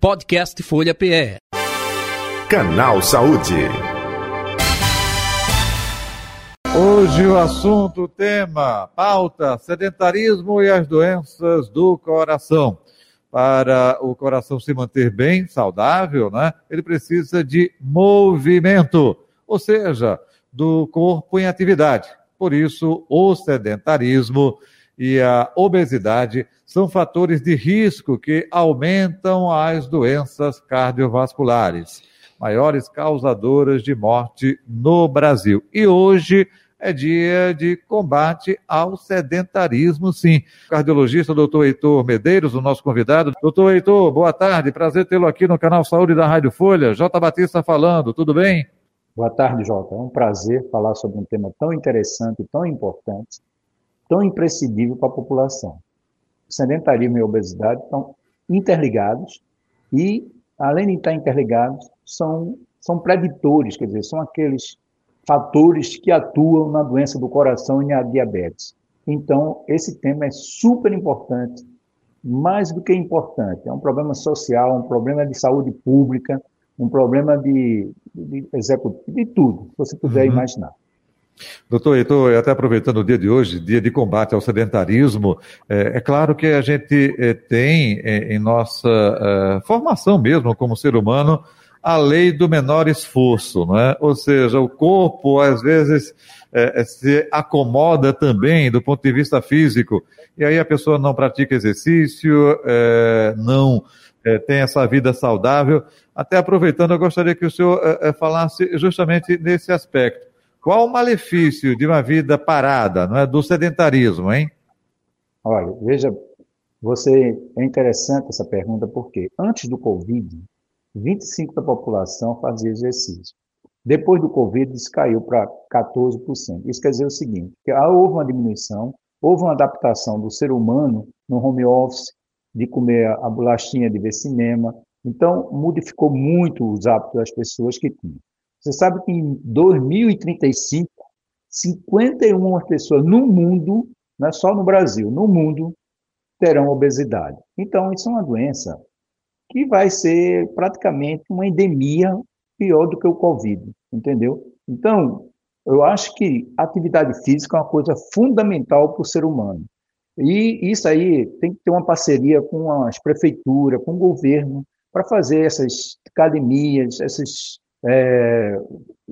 Podcast Folha PE. Canal Saúde. Hoje o assunto, o tema, pauta, sedentarismo e as doenças do coração. Para o coração se manter bem, saudável, né? Ele precisa de movimento, ou seja, do corpo em atividade. Por isso, o sedentarismo e a obesidade são fatores de risco que aumentam as doenças cardiovasculares, maiores causadoras de morte no Brasil. E hoje é dia de combate ao sedentarismo, sim. Cardiologista doutor Heitor Medeiros, o nosso convidado. Doutor Heitor, boa tarde, prazer tê-lo aqui no canal Saúde da Rádio Folha. J. Batista falando, tudo bem? Boa tarde, Jota. É um prazer falar sobre um tema tão interessante, tão importante, tão imprescindível para a população sedentarismo e obesidade estão interligados e, além de estar interligados, são, são preditores, quer dizer, são aqueles fatores que atuam na doença do coração e na diabetes. Então, esse tema é super importante, mais do que importante. É um problema social, um problema de saúde pública, um problema de, de, de, de tudo, se você puder uhum. imaginar. Doutor Heitor, até aproveitando o dia de hoje, dia de combate ao sedentarismo, é, é claro que a gente é, tem é, em nossa é, formação mesmo como ser humano a lei do menor esforço, não é? Ou seja, o corpo às vezes é, é, se acomoda também do ponto de vista físico e aí a pessoa não pratica exercício, não tem essa vida saudável. Até aproveitando, eu gostaria que o senhor falasse justamente nesse aspecto qual o malefício de uma vida parada, não é, do sedentarismo, hein? Olha, veja, você é interessante essa pergunta porque antes do Covid, 25% da população fazia exercício. Depois do Covid, isso caiu para 14%. Isso quer dizer o seguinte, que houve uma diminuição, houve uma adaptação do ser humano no home office, de comer a bolachinha, de ver cinema. Então, modificou muito os hábitos das pessoas que tinham. Você sabe que em 2035, 51 pessoas no mundo, não é só no Brasil, no mundo, terão obesidade. Então, isso é uma doença que vai ser praticamente uma endemia pior do que o Covid, entendeu? Então, eu acho que atividade física é uma coisa fundamental para o ser humano. E isso aí tem que ter uma parceria com as prefeituras, com o governo, para fazer essas academias, essas é,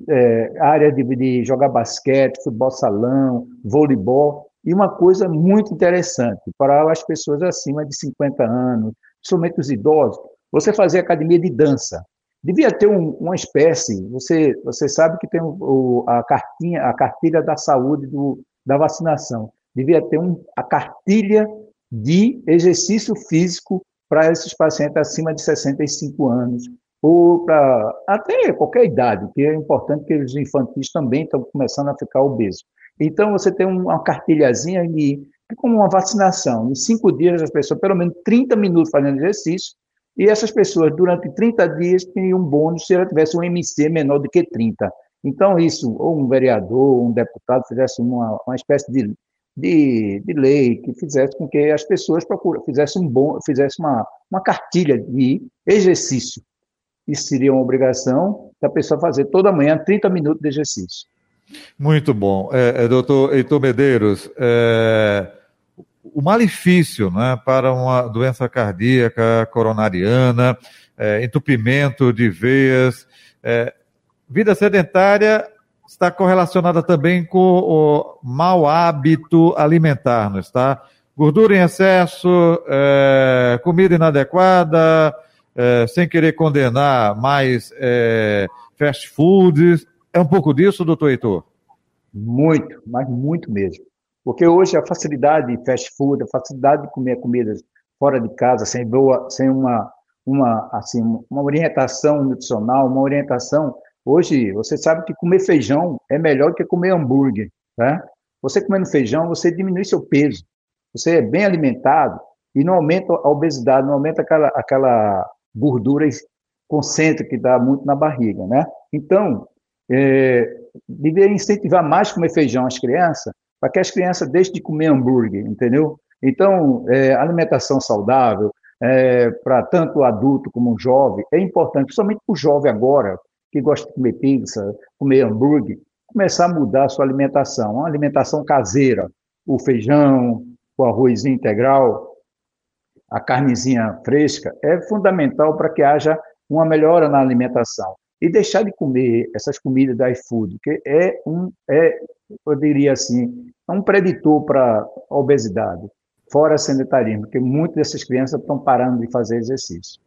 é, área de, de, jogar basquete, futebol salão, voleibol, e uma coisa muito interessante para as pessoas acima de 50 anos, principalmente os idosos, você fazer academia de dança. Devia ter um, uma espécie, você, você sabe que tem o, a, cartinha, a cartilha da saúde do, da vacinação, devia ter um, a cartilha de exercício físico para esses pacientes acima de 65 anos, ou até qualquer idade, que é importante que os infantis também estão começando a ficar obesos. Então, você tem uma cartilhazinha de, como uma vacinação. Em cinco dias, as pessoas, pelo menos 30 minutos fazendo exercício, e essas pessoas, durante 30 dias, teriam um bônus se ela tivesse um MC menor do que 30. Então, isso, ou um vereador, um deputado fizesse uma, uma espécie de, de, de lei que fizesse com que as pessoas procurassem, fizessem um bom, fizesse uma, uma cartilha de exercício isso seria uma obrigação da pessoa fazer toda manhã 30 minutos de exercício. Muito bom. É, é, doutor Heitor Medeiros, é, o malefício né, para uma doença cardíaca coronariana, é, entupimento de veias, é, vida sedentária está correlacionada também com o mau hábito alimentar, não está? Gordura em excesso, é, comida inadequada, é, sem querer condenar mais é, fast foods. É um pouco disso, doutor Heitor? Muito, mas muito mesmo. Porque hoje a facilidade de fast food, a facilidade de comer comidas fora de casa, sem, boa, sem uma, uma, assim, uma orientação nutricional, uma orientação. Hoje, você sabe que comer feijão é melhor que comer hambúrguer. Né? Você comendo feijão, você diminui seu peso. Você é bem alimentado e não aumenta a obesidade, não aumenta aquela, aquela gordura concêntrica que dá muito na barriga, né? Então, é, deveria incentivar mais comer feijão às crianças, para que as crianças deixem de comer hambúrguer, entendeu? Então, é, alimentação saudável, é, para tanto o adulto como jovem, é importante, principalmente para o jovem agora, que gosta de comer pizza, comer hambúrguer, começar a mudar a sua alimentação, uma alimentação caseira, o feijão, o arroz integral, a carnezinha fresca, é fundamental para que haja uma melhora na alimentação. E deixar de comer essas comidas da iFood, que é um, é, eu diria assim, é um preditor para a obesidade, fora sedentarismo, porque muitas dessas crianças estão parando de fazer exercício.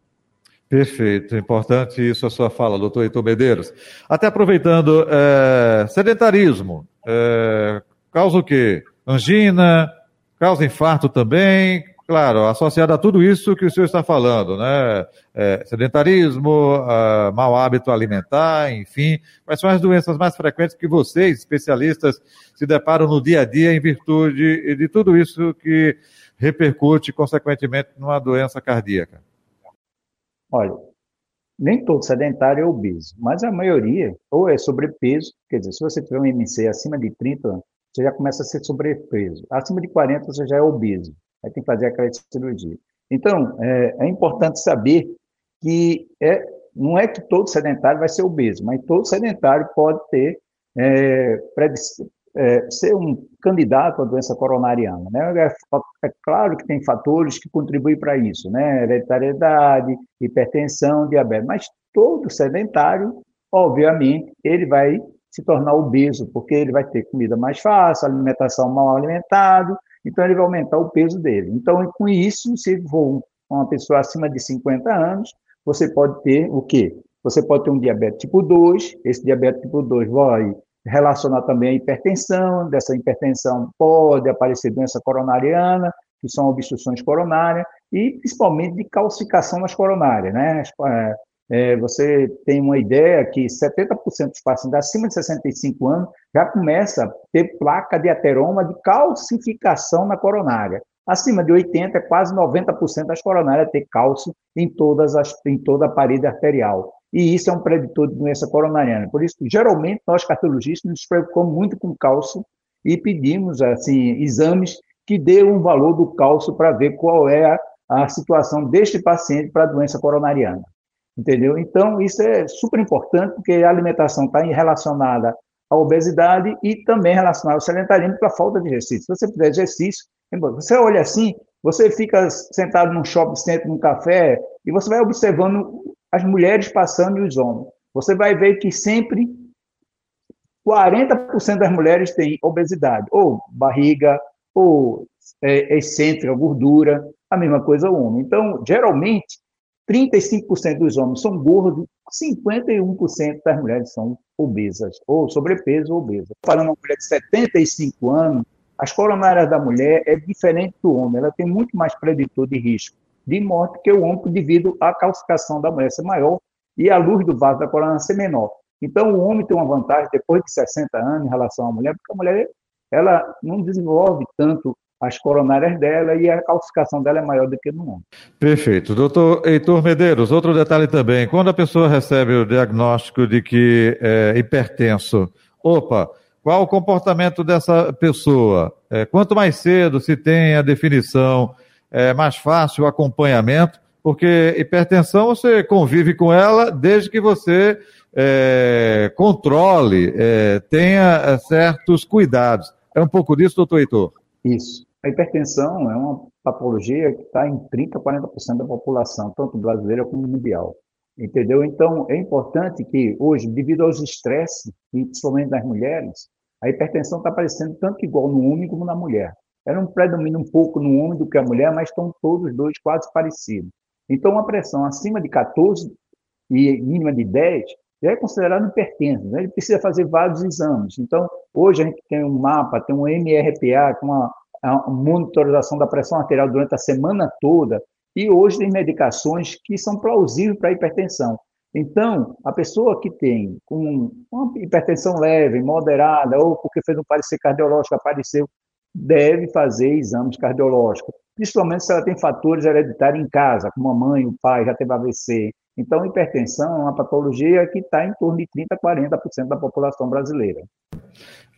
Perfeito, importante isso a sua fala, doutor Heitor Medeiros. Até aproveitando, é, sedentarismo, é, causa o quê? Angina, causa infarto também, claro, associado a tudo isso que o senhor está falando, né? É, sedentarismo, uh, mau hábito alimentar, enfim. Quais são as doenças mais frequentes que vocês, especialistas, se deparam no dia a dia em virtude de tudo isso que repercute, consequentemente, numa doença cardíaca? Olha, nem todo sedentário é obeso, mas a maioria ou é sobrepeso, quer dizer, se você tiver um MC acima de 30, você já começa a ser sobrepeso. Acima de 40, você já é obeso. Aí tem que fazer aquela cirurgia. Então, é, é importante saber que é, não é que todo sedentário vai ser obeso, mas todo sedentário pode ter é, é, ser um candidato à doença coronariana. Né? É, é, claro que tem fatores que contribuem para isso, né? hereditariedade, hipertensão, diabetes, mas todo sedentário, obviamente, ele vai se tornar obeso, porque ele vai ter comida mais fácil, alimentação mal alimentado, então ele vai aumentar o peso dele. Então, com isso, se for uma pessoa acima de 50 anos, você pode ter o quê? Você pode ter um diabetes tipo 2, esse diabetes tipo 2 vai relacionar também a hipertensão, dessa hipertensão pode aparecer doença coronariana, que são obstruções coronárias, e principalmente de calcificação nas coronárias, né? É, você tem uma ideia que 70% dos pacientes acima de 65 anos já começa a ter placa de ateroma de calcificação na coronária. Acima de 80, é quase 90% das coronárias ter cálcio em, todas as, em toda a parede arterial e isso é um preditor de doença coronariana. Por isso, geralmente, nós cardiologistas nos preocupamos muito com cálcio e pedimos assim exames que dê um valor do cálcio para ver qual é a, a situação deste paciente para a doença coronariana. Entendeu? Então, isso é super importante, porque a alimentação está relacionada à obesidade e também relacionada ao sedentarismo com a falta de exercício. Se você fizer exercício, você olha assim, você fica sentado num shopping center, num café, e você vai observando as mulheres passando e os homens. Você vai ver que sempre 40% das mulheres têm obesidade, ou barriga, ou é, excêntrica, gordura, a mesma coisa o homem. Então, geralmente, 35% dos homens são gordos, 51% das mulheres são obesas, ou sobrepeso ou obesa. Falando uma mulher de 75 anos, as coronárias da mulher é diferente do homem, ela tem muito mais preditor de risco de morte que o homem devido à calcificação da mulher ser maior e a luz do vaso da coronária ser menor. Então, o homem tem uma vantagem depois de 60 anos em relação à mulher, porque a mulher ela não desenvolve tanto as coronárias dela e a calcificação dela é maior do que no homem. Perfeito. Doutor Heitor Medeiros, outro detalhe também. Quando a pessoa recebe o diagnóstico de que é hipertenso, opa, qual o comportamento dessa pessoa? É, quanto mais cedo se tem a definição é mais fácil o acompanhamento, porque hipertensão você convive com ela desde que você é, controle, é, tenha é, certos cuidados. É um pouco disso, doutor Heitor? Isso. A hipertensão é uma patologia que está em 30%, 40% da população, tanto brasileira como mundial. Entendeu? Então, é importante que hoje, devido aos estresses, principalmente das mulheres, a hipertensão está aparecendo tanto igual no homem como na mulher. Era um predomínio um pouco no homem do que a mulher, mas estão todos dois quase parecidos. Então, uma pressão acima de 14 e mínima de 10 já é considerado hipertenso. Né? Ele precisa fazer vários exames. Então, hoje a gente tem um mapa, tem um MRPA, com uma, uma monitorização da pressão arterial durante a semana toda, e hoje tem medicações que são plausíveis para a hipertensão. Então, a pessoa que tem com uma hipertensão leve, moderada, ou porque fez um parecer cardiológico, apareceu deve fazer exames cardiológicos, principalmente se ela tem fatores hereditários em casa, como a mãe, o pai já teve AVC. Então, hipertensão é uma patologia que está em torno de 30% a 40% da população brasileira.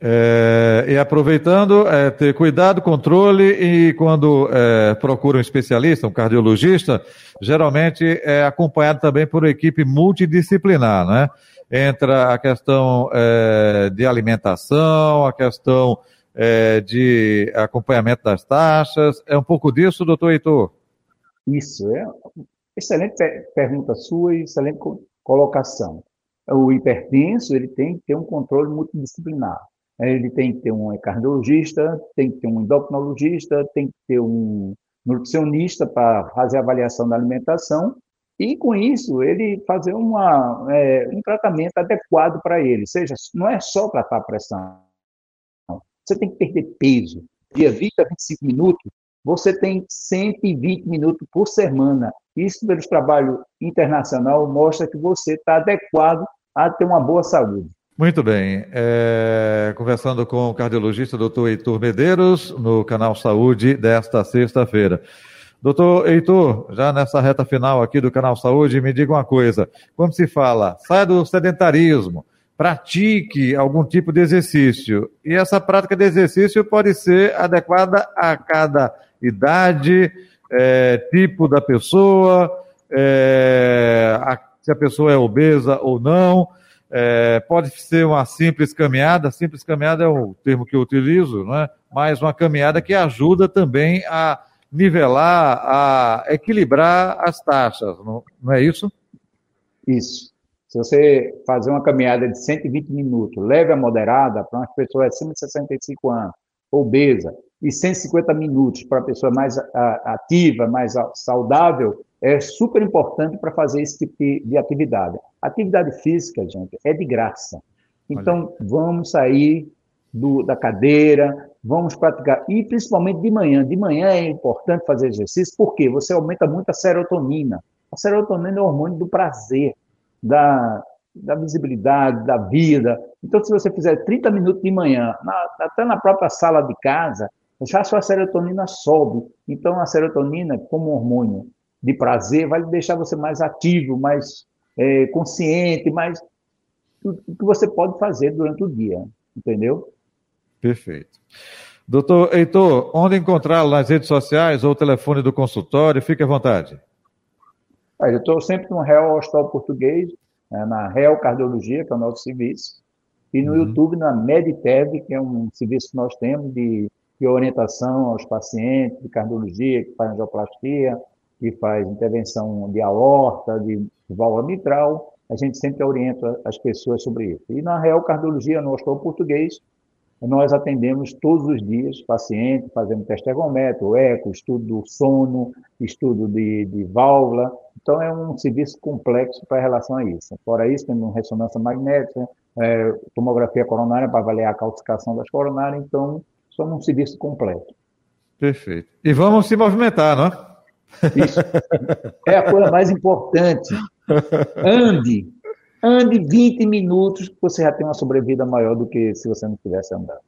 É, e aproveitando, é, ter cuidado, controle e quando é, procura um especialista, um cardiologista, geralmente é acompanhado também por uma equipe multidisciplinar, né? Entra a questão é, de alimentação, a questão é, de acompanhamento das taxas. É um pouco disso, doutor Heitor? Isso, é excelente pergunta sua e excelente colocação. O hipertenso ele tem que ter um controle multidisciplinar ele tem que ter um cardiologista, tem que ter um endocrinologista, tem que ter um nutricionista para fazer a avaliação da alimentação e com isso ele fazer uma, é, um tratamento adequado para ele. Seja, não é só tratar a pressão. Você tem que perder peso. Dia 20 a 25 minutos, você tem 120 minutos por semana. Isso, pelo trabalho internacional, mostra que você está adequado a ter uma boa saúde. Muito bem. É, conversando com o cardiologista doutor Heitor Medeiros, no canal Saúde desta sexta-feira. Doutor Heitor, já nessa reta final aqui do canal Saúde, me diga uma coisa. Quando se fala, saia do sedentarismo, pratique algum tipo de exercício. E essa prática de exercício pode ser adequada a cada idade, é, tipo da pessoa, é, a, se a pessoa é obesa ou não. É, pode ser uma simples caminhada, simples caminhada é o termo que eu utilizo, não é? mas uma caminhada que ajuda também a nivelar, a equilibrar as taxas, não, não é isso? Isso. Se você fazer uma caminhada de 120 minutos, leve a moderada para uma pessoa acima de 65 anos, obesa, e 150 minutos para a pessoa mais ativa, mais saudável, é super importante para fazer esse tipo de atividade. Atividade física, gente, é de graça. Então, Olha. vamos sair do, da cadeira, vamos praticar, e principalmente de manhã. De manhã é importante fazer exercício, porque você aumenta muito a serotonina. A serotonina é o hormônio do prazer, da, da visibilidade, da vida. Então, se você fizer 30 minutos de manhã, na, até na própria sala de casa, já a sua serotonina sobe. Então, a serotonina, como hormônio de prazer, vai deixar você mais ativo, mais é, consciente, mais o que você pode fazer durante o dia, entendeu? Perfeito. Doutor Heitor, onde encontrá-lo nas redes sociais ou o telefone do consultório? Fique à vontade. Eu estou sempre no Real Hospital Português, né, na Real Cardiologia, que é o nosso serviço, e no uhum. YouTube, na MedTev, que é um serviço que nós temos de, de orientação aos pacientes de cardiologia, que faz que faz intervenção de aorta, de válvula mitral, a gente sempre orienta as pessoas sobre isso. E na Real Cardiologia, no Hospital Português, nós atendemos todos os dias pacientes, fazendo teste ergométrico, eco, estudo do sono, estudo de, de válvula. Então, é um serviço complexo para relação a isso. Fora isso, temos ressonância magnética, é, tomografia coronária para avaliar a calcificação das coronárias. Então, somos um serviço completo. Perfeito. E vamos se movimentar, não é? Isso. É a coisa mais importante. Ande. Ande 20 minutos, você já tem uma sobrevida maior do que se você não tivesse andado.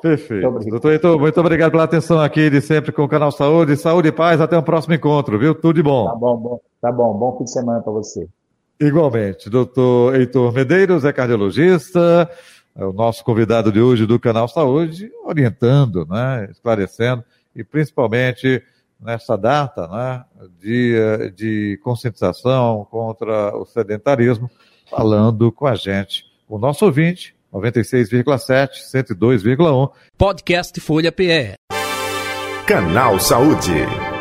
Perfeito. Muito Doutor Heitor, muito obrigado pela atenção aqui de sempre com o canal Saúde. Saúde e paz, até o próximo encontro, viu? Tudo de bom. Tá bom, bom. Tá bom. Bom fim de semana para você. Igualmente. Doutor Heitor Medeiros é cardiologista, é o nosso convidado de hoje do canal Saúde, orientando, né, esclarecendo e principalmente nessa data né, de, de conscientização contra o sedentarismo, falando com a gente, o nosso ouvinte, 96,7, 102,1. Podcast Folha PE. Canal Saúde.